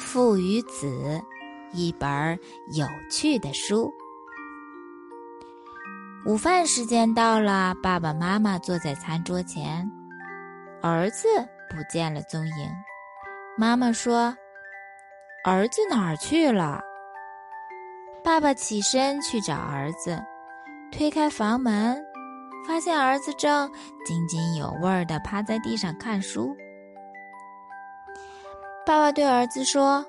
父与子》，一本有趣的书。午饭时间到了，爸爸妈妈坐在餐桌前，儿子不见了踪影。妈妈说：“儿子哪儿去了？”爸爸起身去找儿子，推开房门，发现儿子正津津有味儿地趴在地上看书。爸爸对儿子说：“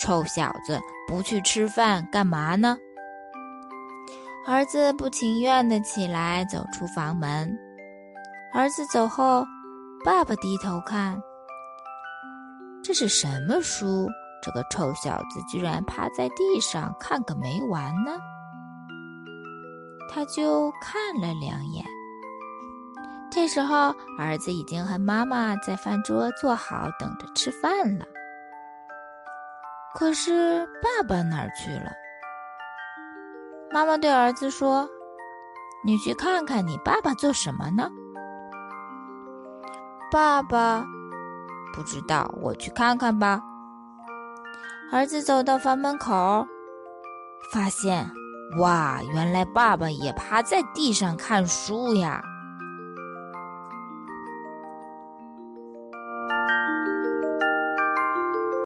臭小子，不去吃饭干嘛呢？”儿子不情愿的起来，走出房门。儿子走后，爸爸低头看，这是什么书？这个臭小子居然趴在地上看个没完呢！他就看了两眼。这时候，儿子已经和妈妈在饭桌坐好，等着吃饭了。可是，爸爸哪儿去了？妈妈对儿子说：“你去看看你爸爸做什么呢？”爸爸不知道，我去看看吧。儿子走到房门口，发现，哇，原来爸爸也趴在地上看书呀！